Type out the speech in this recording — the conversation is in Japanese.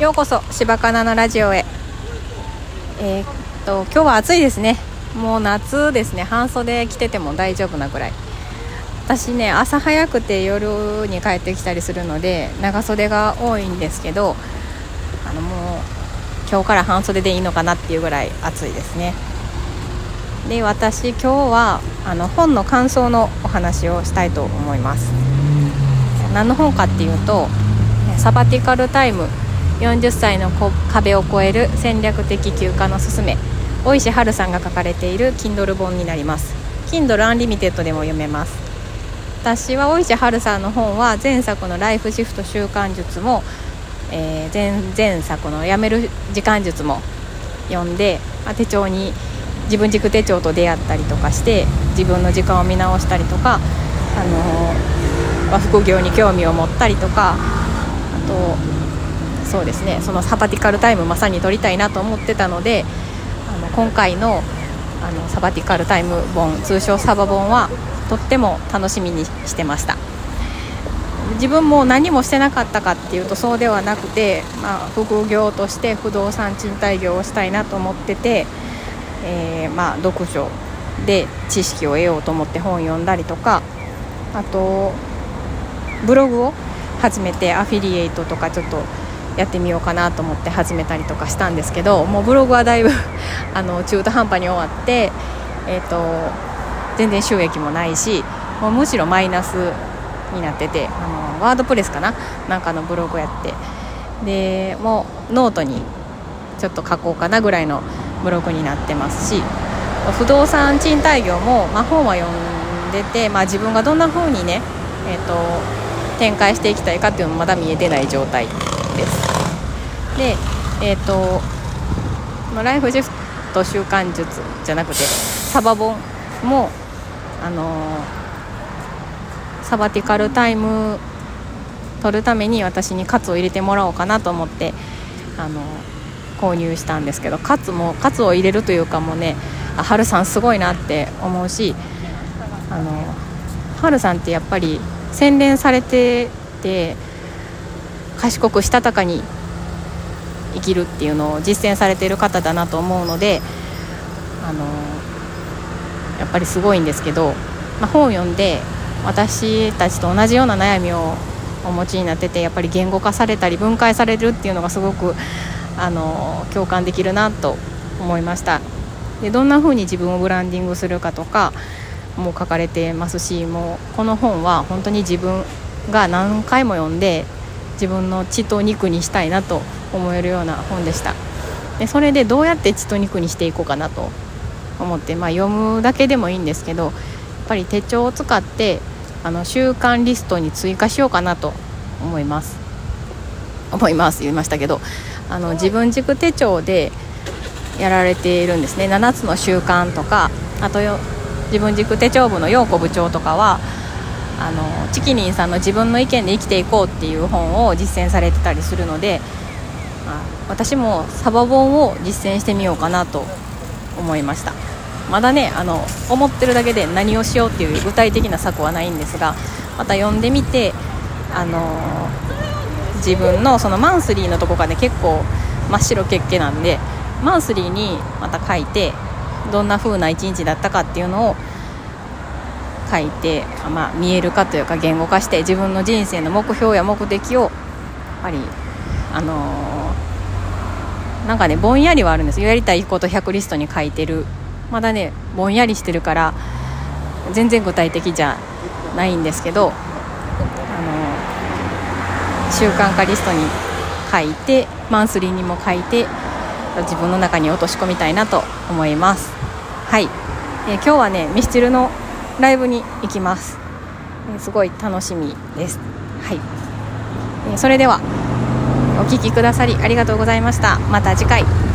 ようこそ柴かなのラジオへ。えー、っと今日は暑いですね。もう夏ですね。半袖着てても大丈夫なぐらい。私ね朝早くて夜に帰ってきたりするので長袖が多いんですけどあのもう今日から半袖でいいのかなっていうぐらい暑いですね。で私今日はあの本の感想のお話をしたいと思います。何の本かっていうとサバティカルタイム40歳の壁を越える戦略的休暇のすすめ大石春さんが書かれている Kindle 本になります。Kindle Unlimited でも読めます。私は大石春さんの本は前作の「ライフシフト習慣術も」えー、前前作の「やめる時間術」も読んで、まあ、手帳に自分軸手帳と出会ったりとかして自分の時間を見直したりとか、あのー、まあ、副業に興味を持ったりとかあとそうですね。そのサバティカルタイムまさに取りたいなと思ってたのであの今回のあのサバティカルタイム本通称サバ本はとっても楽しみにしてました。自分も何もしてなかったかっていうとそうではなくて、まあ、副業として不動産賃貸業をしたいなと思ってて、えー、まあ、読書で知識を得ようと思って本読んだりとかあとブログを始めてアフィリエイトとかちょっとやってみようかなと思って始めたりとかしたんですけどもうブログはだいぶ あの中途半端に終わって、えーと、全然収益もないしもうむしろマイナスになっててあの WordPress かな？なんかのブログやって。でもうノートにちょっと書こうかなぐらいのブログになってますし不動産賃貸業も、まあ、本は読んでて、まあ、自分がどんな風にね、えーと、展開していきたいかっていうのもまだ見えてない状態。です。でえっ、ー、とライフシフト習慣術じゃなくてサバ本もあのーサバティカルタイム取るために私にカツを入れてもらおうかなと思ってあの購入したんですけどカツもカツを入れるというかもうねあ春さんすごいなって思うしあの春さんってやっぱり洗練されてて賢くしたたかに生きるっていうのを実践されている方だなと思うのであのやっぱりすごいんですけど、まあ、本を読んで私たちと同じような悩みをお持ちになっててやっぱり言語化されたり分解されるっていうのがすごくあの共感できるなと思いました。でどんな風に自分をブランディングするかとかも書かれてますしもうこの本は本当に自分が何回も読んで自分の血と肉にしたいなと思えるような本でした。でそれでどうやって血と肉にしていこうかなと思って、まあ、読むだけでもいいんですけどやっぱり手帳を使ってあの週間リストに追加しようかなと思います。思います言いましたけどあの自分軸手帳でやられているんですね。7つの習慣とかあと自分軸手帳部の陽子部長とかはあのチキニンさんの自分の意見で生きていこうっていう本を実践されてたりするのであ私もサバ本を実践してみようかなと思いました。まだねあの思ってるだけで何をしようっていう具体的な策はないんですがまた読んでみてあの自分のそのマンスリーのとこがね結構真っ白血気なんでマンスリーにまた書いてどんな風な一日だったかっていうのを書いて、まあ、見えるかというか言語化して自分の人生の目標や目的をやっぱりあのー、なんかねぼんやりはあるんですよ。やりたいこと100リストに書いてる。まだねぼんやりしてるから全然具体的じゃないんですけどあの習慣化リストに書いてマンスリーにも書いて自分の中に落とし込みたいなと思います。はい、えー、今日はねミスチルのライブに行きます、えー、すごい楽しみです。はい、えー、それではお聴きくださりありがとうございました。また次回。